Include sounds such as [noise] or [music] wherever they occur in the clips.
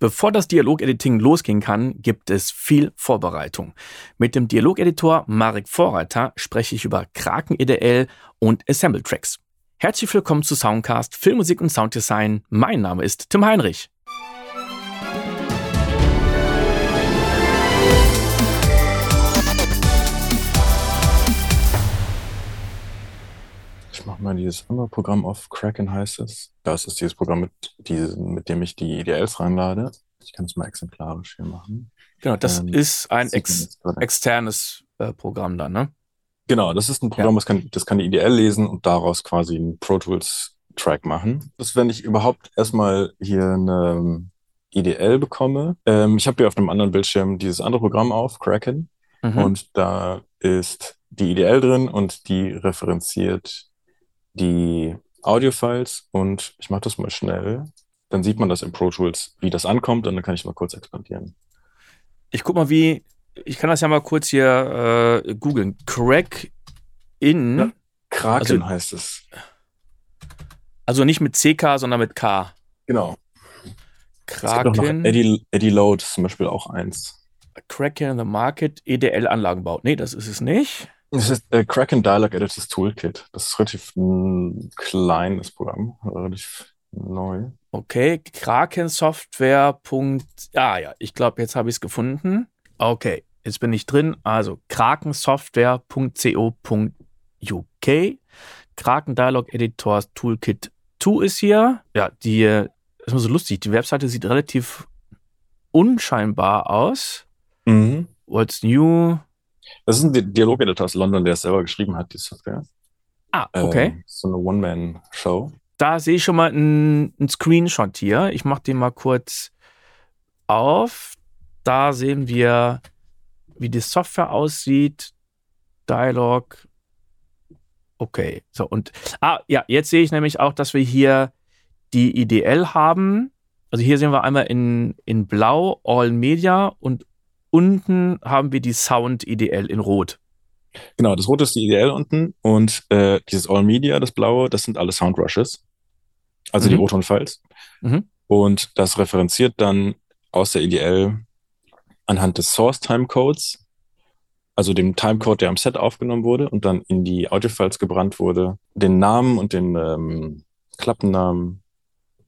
Bevor das Dialogediting losgehen kann, gibt es viel Vorbereitung. Mit dem Dialogeditor Marek Vorreiter spreche ich über Kraken EDL und Assemble Tracks. Herzlich willkommen zu Soundcast Filmmusik und Sounddesign. Mein Name ist Tim Heinrich. Ich mache mal dieses andere Programm auf. Kraken heißt es. Das ist dieses Programm, mit, diesen, mit dem ich die EDLs reinlade. Ich kann es mal exemplarisch hier machen. Genau, das ähm, ist ein ex externes äh, Programm dann, ne? Genau, das ist ein Programm, ja. das, kann, das kann die EDL lesen und daraus quasi einen Pro Tools Track machen. Das, wenn ich überhaupt erstmal hier eine EDL bekomme. Ähm, ich habe hier auf einem anderen Bildschirm dieses andere Programm auf, Kraken. Mhm. Und da ist die EDL drin und die referenziert die Audio-Files und ich mache das mal schnell. Dann sieht man das in Pro Tools, wie das ankommt und dann kann ich mal kurz expandieren. Ich guck mal, wie, ich kann das ja mal kurz hier äh, googeln. Crack in. Ja, Kraken also, heißt es. Also nicht mit CK, sondern mit K. Genau. Kraken. Eddie, Eddie Load zum Beispiel auch eins. Kraken in the Market, EDL-Anlagenbau. Nee, das ist es nicht. Das ist der Kraken Dialog Editors Toolkit. Das ist relativ ein kleines Programm, relativ neu. Okay, Kraken Software. Ah ja, ich glaube, jetzt habe ich es gefunden. Okay, jetzt bin ich drin. Also krakensoftware.co.uk. Kraken Dialog Editors Toolkit 2 ist hier. Ja, die ist immer so lustig. Die Webseite sieht relativ unscheinbar aus. Mhm. What's new? Das ist ein Dialog-Editor aus London, der es selber geschrieben hat, die Software. Ah, okay. Ähm, so eine One-Man-Show. Da sehe ich schon mal einen Screenshot hier. Ich mache den mal kurz auf. Da sehen wir, wie die Software aussieht. Dialog. Okay. So, und. Ah, ja, jetzt sehe ich nämlich auch, dass wir hier die IDL haben. Also hier sehen wir einmal in, in Blau All Media und unten haben wir die Sound IDL in Rot. Genau, das Rote ist die IDL unten und äh, dieses All Media, das Blaue, das sind alle Sound Rushes. Also mhm. die O-Ton-Files. Mhm. Und das referenziert dann aus der IDL anhand des Source Timecodes, also dem Timecode, der am Set aufgenommen wurde und dann in die Audio-Files gebrannt wurde, den Namen und den ähm, Klappennamen,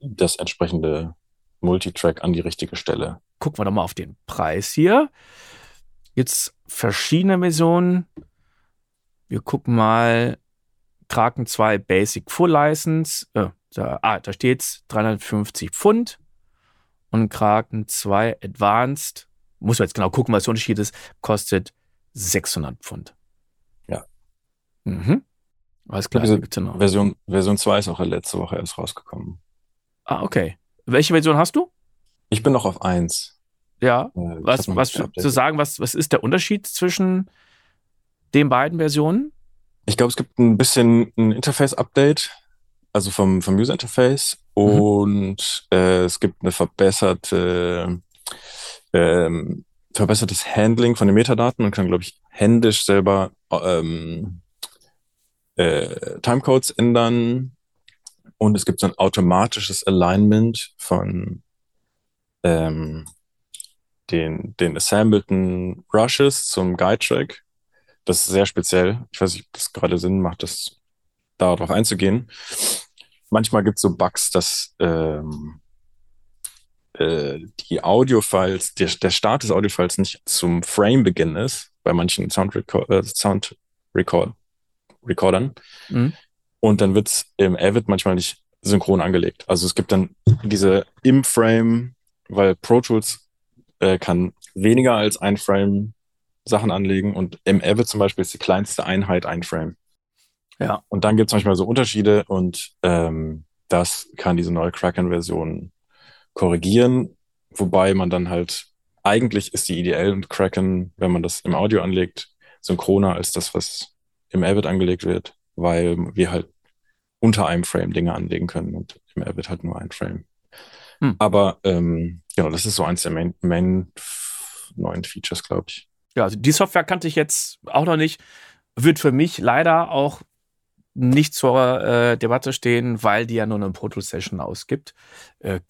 das entsprechende Multitrack an die richtige Stelle gucken wir doch mal auf den Preis hier. Jetzt verschiedene Versionen. Wir gucken mal Kraken 2 Basic Full License. Äh, da, ah, da steht's 350 Pfund. Und Kraken 2 Advanced, muss man jetzt genau gucken, was der Unterschied ist, kostet 600 Pfund. Ja. Mhm. Alles klar. Version, Version 2 ist auch letzte Woche erst rausgekommen. Ah, okay. Welche Version hast du? Ich bin noch auf 1. Ja. Äh, was, was zu sagen, was, was ist der Unterschied zwischen den beiden Versionen? Ich glaube, es gibt ein bisschen ein Interface-Update, also vom, vom User-Interface. Mhm. Und äh, es gibt eine verbesserte, ähm, verbessertes Handling von den Metadaten. Man kann, glaube ich, händisch selber ähm, äh, Timecodes ändern. Und es gibt so ein automatisches Alignment von ähm, den, den assembleden Rushes zum Guide-Track. Das ist sehr speziell. Ich weiß nicht, ob das gerade Sinn macht, das darauf einzugehen. Manchmal gibt es so Bugs, dass ähm, äh, die Audio-Files, der, der Start des Audio-Files nicht zum Frame-Beginn ist, bei manchen Sound, -Record, äh, Sound -Record. Mhm. Und dann wird es im Avid manchmal nicht synchron angelegt. Also es gibt dann diese im Frame weil Pro Tools äh, kann weniger als ein Frame Sachen anlegen und im Avid zum Beispiel ist die kleinste Einheit ein Frame. Ja. Und dann gibt es manchmal so Unterschiede und ähm, das kann diese neue Kraken-Version korrigieren, wobei man dann halt, eigentlich ist die IDL und Kraken, wenn man das im Audio anlegt, synchroner als das, was im Avid angelegt wird, weil wir halt unter einem Frame Dinge anlegen können und im Avid halt nur ein Frame. Hm. Aber ähm, genau, das ist so eins der Main, Main neuen Features, glaube ich. Ja, also die Software kannte ich jetzt auch noch nicht. Wird für mich leider auch nicht zur äh, Debatte stehen, weil die ja nur eine Proto-Session ausgibt. Äh,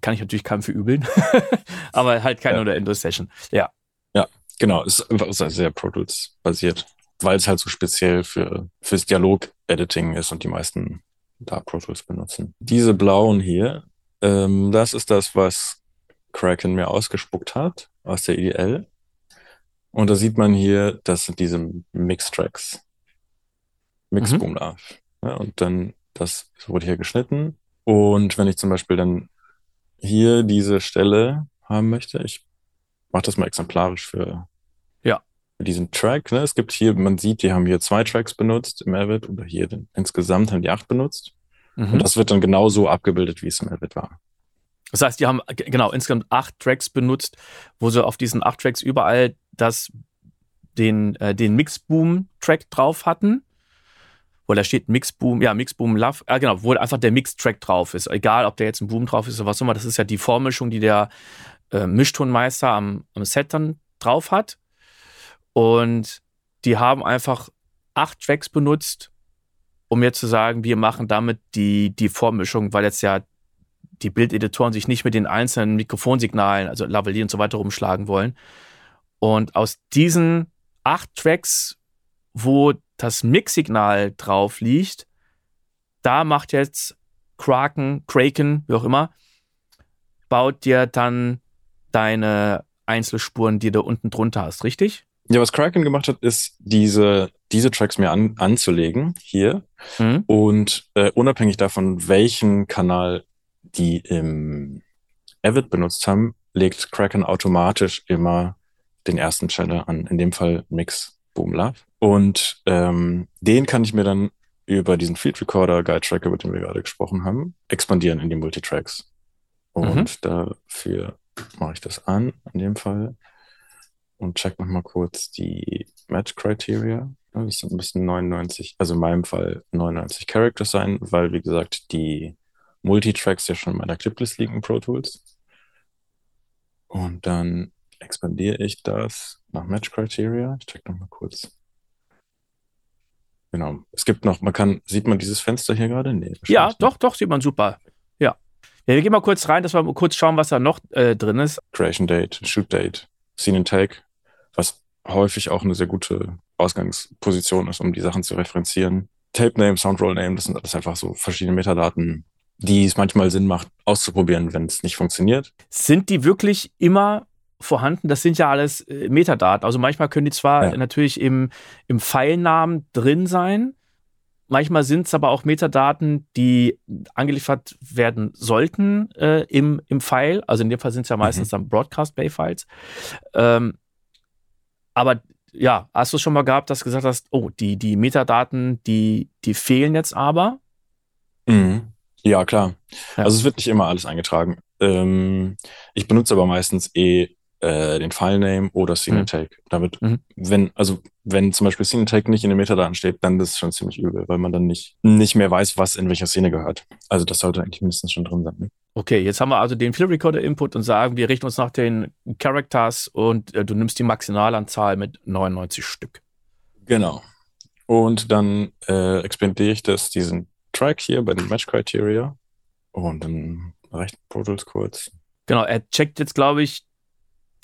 kann ich natürlich keinem verübeln, [laughs] aber halt keine ja. oder Endo-Session. Ja. Ja, genau. Ist einfach sehr Pro Tools basiert, weil es halt so speziell für fürs Dialog-Editing ist und die meisten da Pro Tools benutzen. Diese blauen hier, ähm, das ist das, was Kraken mir ausgespuckt hat aus der IDL. Und da sieht man hier, das sind diese Mix-Tracks. Mix Boom Love. Ja, und dann, das wurde hier geschnitten. Und wenn ich zum Beispiel dann hier diese Stelle haben möchte, ich mache das mal exemplarisch für. Für diesen Track. Ne? Es gibt hier, man sieht, die haben hier zwei Tracks benutzt im Avid oder hier den, insgesamt haben die acht benutzt. Mhm. Und das wird dann genauso abgebildet, wie es im Avid war. Das heißt, die haben genau insgesamt acht Tracks benutzt, wo sie auf diesen acht Tracks überall das, den, äh, den Mixboom-Track drauf hatten. Wo da steht Mixboom, ja, Mixboom Love, äh, genau, wo einfach der Mix-Track drauf ist. Egal, ob der jetzt ein Boom drauf ist oder was auch immer, das ist ja die Vormischung, die der äh, Mischtonmeister am, am Set dann drauf hat. Und die haben einfach acht Tracks benutzt, um jetzt zu sagen, wir machen damit die, die Vormischung, weil jetzt ja die Bildeditoren sich nicht mit den einzelnen Mikrofonsignalen, also Lavalier und so weiter rumschlagen wollen. Und aus diesen acht Tracks, wo das Mix-Signal drauf liegt, da macht jetzt Kraken, Kraken, wie auch immer, baut dir dann deine Einzelspuren, die du unten drunter hast, richtig? Ja, was Kraken gemacht hat, ist diese, diese Tracks mir an, anzulegen hier mhm. und äh, unabhängig davon, welchen Kanal die im Avid benutzt haben, legt Kraken automatisch immer den ersten Channel an, in dem Fall Mix Boom Love. Und ähm, den kann ich mir dann über diesen Field Recorder Guide Tracker, über den wir gerade gesprochen haben, expandieren in die Multitracks. Und mhm. dafür mache ich das an, in dem Fall. Und check nochmal kurz die Match Criteria. Das sind ein bisschen 99, also in meinem Fall 99 Characters sein, weil, wie gesagt, die Multitracks ja schon in meiner Cliplist liegen in Pro Tools. Und dann expandiere ich das nach Match Criteria. Ich check nochmal kurz. Genau. Es gibt noch, man kann, sieht man dieses Fenster hier gerade? Nee. Ja, doch, doch, sieht man super. Ja. Ja, wir gehen mal kurz rein, dass wir mal kurz schauen, was da noch äh, drin ist. Creation Date, Shoot Date, Scene and Take, was häufig auch eine sehr gute Ausgangsposition ist, um die Sachen zu referenzieren. Tape Name, Soundroll Name, das sind alles einfach so verschiedene Metadaten, die es manchmal Sinn macht, auszuprobieren, wenn es nicht funktioniert. Sind die wirklich immer vorhanden? Das sind ja alles äh, Metadaten. Also manchmal können die zwar ja. natürlich im, im Pfeilnamen drin sein, manchmal sind es aber auch Metadaten, die angeliefert werden sollten äh, im, im File. Also in dem Fall sind es ja meistens mhm. dann Broadcast-Bay-Files. Ähm, aber ja, hast du es schon mal gehabt, dass du gesagt hast, oh, die, die Metadaten, die, die fehlen jetzt aber? Mhm. Ja, klar. Ja. Also es wird nicht immer alles eingetragen. Ähm, ich benutze aber meistens eh äh, den Filename oder Cinetake. Mhm. Damit, mhm. wenn, also wenn zum Beispiel Cinetake nicht in den Metadaten steht, dann ist es schon ziemlich übel, weil man dann nicht, nicht mehr weiß, was in welcher Szene gehört. Also das sollte eigentlich mindestens schon drin sein. Okay, jetzt haben wir also den Field Recorder Input und sagen, wir richten uns nach den Characters und äh, du nimmst die Maximalanzahl mit 99 Stück. Genau. Und dann äh, expandiere ich das, diesen Track hier bei den Match Criteria. Und dann reicht Pro Tools kurz. Genau, er checkt jetzt, glaube ich,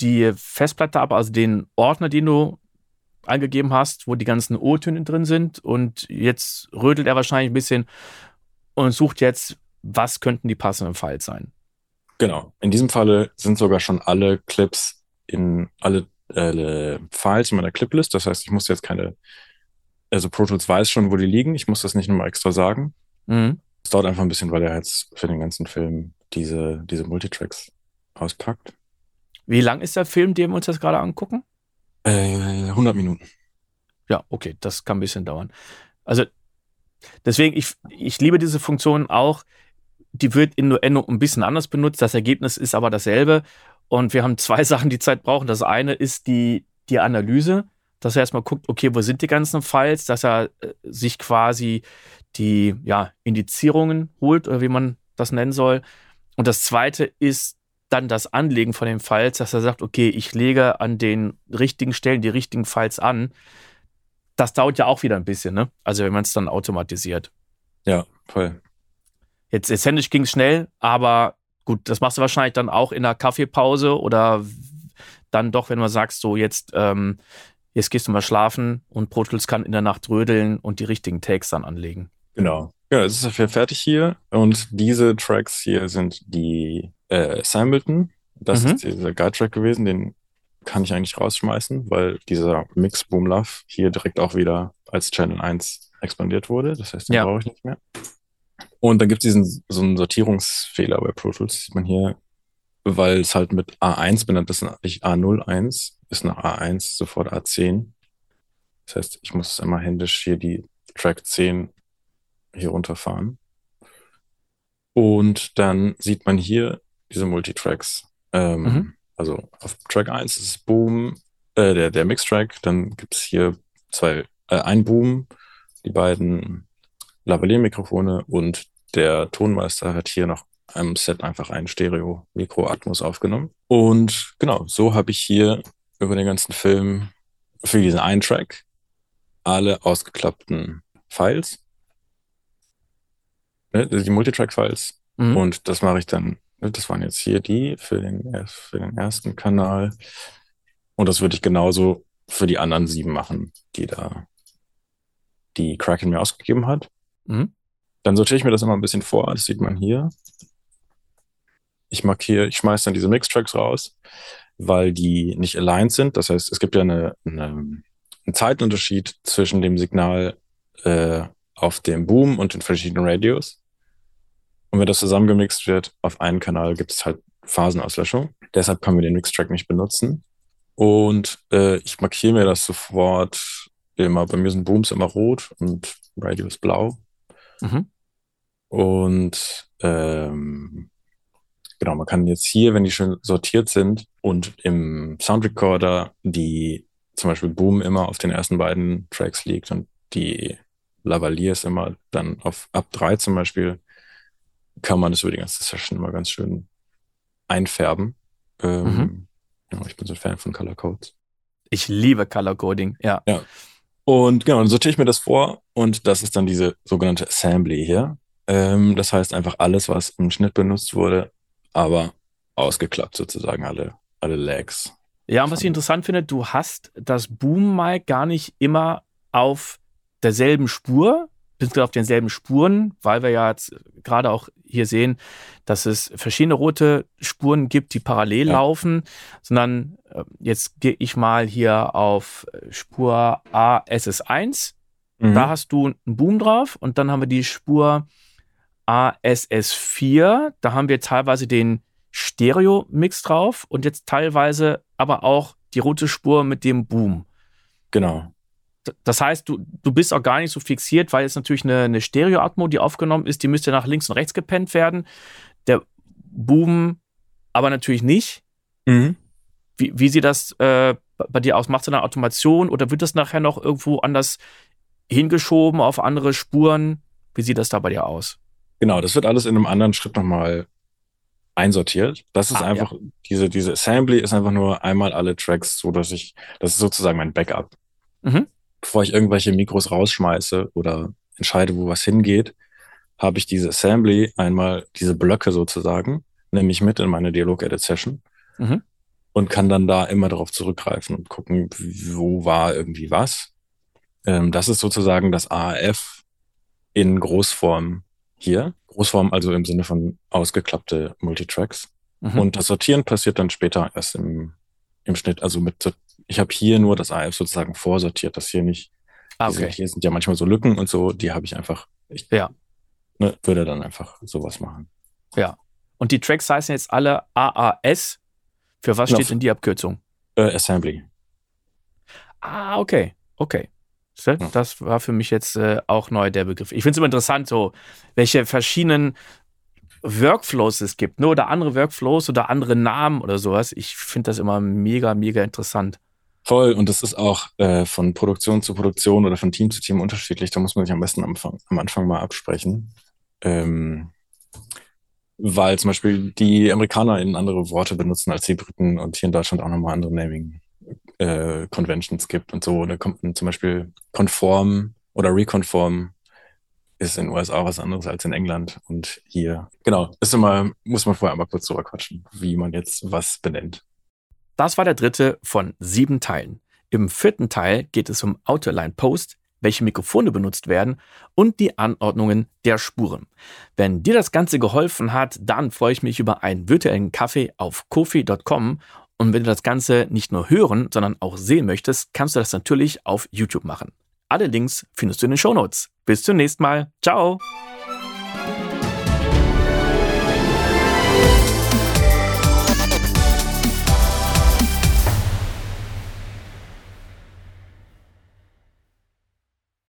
die Festplatte ab, also den Ordner, den du eingegeben hast, wo die ganzen O-Töne drin sind. Und jetzt rödelt er wahrscheinlich ein bisschen und sucht jetzt, was könnten die passenden Files sein. Genau. In diesem Falle sind sogar schon alle Clips in alle äh, Files in meiner Cliplist. Das heißt, ich muss jetzt keine also Pro Tools weiß schon, wo die liegen. Ich muss das nicht nochmal extra sagen. Mhm. Es dauert einfach ein bisschen, weil er jetzt für den ganzen Film diese, diese Multitracks auspackt. Wie lang ist der Film, den wir uns das gerade angucken? Äh, 100 Minuten. Ja, okay, das kann ein bisschen dauern. Also deswegen, ich, ich liebe diese Funktion auch. Die wird in Nuendo ein bisschen anders benutzt. Das Ergebnis ist aber dasselbe. Und wir haben zwei [laughs] Sachen, die Zeit brauchen. Das eine ist die, die Analyse dass er erstmal guckt, okay, wo sind die ganzen Files, dass er äh, sich quasi die ja, Indizierungen holt oder wie man das nennen soll. Und das zweite ist dann das Anlegen von den Files, dass er sagt, okay, ich lege an den richtigen Stellen die richtigen Files an. das dauert ja auch wieder ein bisschen, ne? Also wenn man es dann automatisiert. Ja, voll. Jetzt, jetzt händisch ging es schnell, aber gut, das machst du wahrscheinlich dann auch in der Kaffeepause oder dann doch, wenn du sagst, so jetzt, ähm, jetzt gehst du mal schlafen und Pro Tools kann in der Nacht rödeln und die richtigen Takes dann anlegen. Genau. Ja, es ist ja fertig hier und diese Tracks hier sind die äh, Sampleton. Das Mhm. ist dieser Guide-Track gewesen, den kann ich eigentlich rausschmeißen, weil dieser Mix Boom Love hier direkt auch wieder als Channel 1 expandiert wurde. Das heißt, den Ja. brauche ich nicht mehr. Und dann gibt es diesen so einen Sortierungsfehler bei Pro Tools, sieht man hier, weil es halt mit A1 benannt ist, nicht A01, ist nach A1 sofort A10. Das heißt, ich muss immer händisch hier die Track 10 hier runterfahren. Und dann sieht man hier diese Multitracks. Ähm, Mhm. Also auf Track 1 ist Boom, äh, der, der Mixtrack. Dann gibt es hier zwei, äh, ein Boom, die beiden Lavalier-Mikrofone und der Tonmeister hat hier noch am Set einfach ein Stereo-Mikro-Atmos aufgenommen. Und genau, so habe ich hier über den ganzen Film für diesen einen Track alle ausgeklappten Files, ne, die Multitrack-Files. Mhm. Und das mache ich dann, ne, das waren jetzt hier die für den, für den ersten Kanal. Und das würde ich genauso für die anderen sieben machen, die da, die Kraken mir ausgegeben hat. Mhm. Dann sortiere ich mir das immer ein bisschen vor, das sieht man hier. Ich markiere, ich schmeiße dann diese Mixtracks raus, weil die nicht aligned sind. Das heißt, es gibt ja eine, eine, einen Zeitunterschied zwischen dem Signal äh, auf dem Boom und den verschiedenen Radios. Und wenn das zusammengemixt wird auf einen Kanal, gibt es halt Phasenauslöschung. Deshalb können wir den Mixtrack nicht benutzen. Und äh, ich markiere mir das sofort immer. Bei mir sind Booms immer rot und Radios blau. Mhm. Und ähm, genau, man kann jetzt hier, wenn die schon sortiert sind und im Soundrecorder die zum Beispiel Boom immer auf den ersten beiden Tracks liegt und die Lavaliers immer dann auf ab drei zum Beispiel, kann man das über die ganze Session immer ganz schön einfärben. Ähm, Mhm. ja, ich bin so ein Fan von Color Codes. Ich liebe Color Coding, ja. Und genau, dann sortiere ich mir das vor und das ist dann diese sogenannte Assembly hier. Ähm, das heißt einfach alles, was im Schnitt benutzt wurde, aber ausgeklappt sozusagen alle, alle Lags. Ja, und was ich interessant finde, du hast das Boom-Mic gar nicht immer auf derselben Spur, beziehungsweise auf denselben Spuren, weil wir ja jetzt gerade auch hier sehen, dass es verschiedene rote Spuren gibt, die parallel Ja. laufen, sondern jetzt gehe ich mal hier auf äh, Spur ASS1. Mhm. Da hast du einen Boom drauf und dann haben wir die Spur ASS4. Da haben wir teilweise den Stereo-Mix drauf und jetzt teilweise aber auch die rote Spur mit dem Boom. Genau. Das heißt, du, du bist auch gar nicht so fixiert, weil jetzt natürlich eine, eine Stereo-Atmo, die aufgenommen ist, die müsste nach links und rechts gepennt werden. Der Boom aber natürlich nicht. Mhm. Wie, wie sieht das äh, bei dir aus? Machst du eine Automation oder wird das nachher noch irgendwo anders hingeschoben auf andere Spuren? Wie sieht das da bei dir aus? Genau, das wird alles in einem anderen Schritt nochmal einsortiert. Das ist Ah, einfach, diese, diese Assembly ist einfach nur einmal alle Tracks, so dass ich, das ist sozusagen mein Backup. Mhm. Bevor ich irgendwelche Mikros rausschmeiße oder entscheide, wo was hingeht, habe ich diese Assembly einmal, diese Blöcke sozusagen, nehme ich mit in meine Dialog-Edit-Session Mhm. Und kann dann da immer darauf zurückgreifen und gucken, wo war irgendwie was. Ähm, das ist sozusagen das AAF in Großform hier. Großform also im Sinne von ausgeklappte Multitracks. Mhm. Und das Sortieren passiert dann später erst im, im Schnitt. Also mit, ich habe hier nur das AF sozusagen vorsortiert, das hier nicht. ah, okay. Hier sind ja manchmal so Lücken und so, die habe ich einfach. Ich Ja. ne, würde dann einfach sowas machen. Und die Tracks heißen jetzt alle AAS. Für was Genau. steht denn die Abkürzung? Äh, Assembly. Ah, okay. Okay. Das war für mich jetzt äh, auch neu der Begriff. Ich finde es immer interessant, so welche verschiedenen Workflows es gibt, ne? oder andere Workflows oder andere Namen oder sowas. Ich finde das immer mega, mega interessant. Voll. Und das ist auch äh, von Produktion zu Produktion oder von Team zu Team unterschiedlich. Da muss man sich am besten am Anfang, am Anfang mal absprechen. Ähm, weil zum Beispiel die Amerikaner in andere Worte benutzen als die Briten und hier in Deutschland auch nochmal andere äh, Conventions gibt und so. Da kommt zum Beispiel konform oder reconform ist in den USA was anderes als in England und hier. Genau, ist immer, muss man vorher einmal kurz drüber quatschen, wie man jetzt was benennt. Das war der dritte von sieben Teilen. Im vierten Teil geht es um Autoline Post, welche Mikrofone benutzt werden und die Anordnungen der Spuren. Wenn dir das Ganze geholfen hat, dann freue ich mich über einen virtuellen Kaffee auf kofi.com und wenn du das Ganze nicht nur hören, sondern auch sehen möchtest, kannst du das natürlich auf YouTube machen. Alle Links findest du in den Shownotes. Bis zum nächsten Mal. Ciao!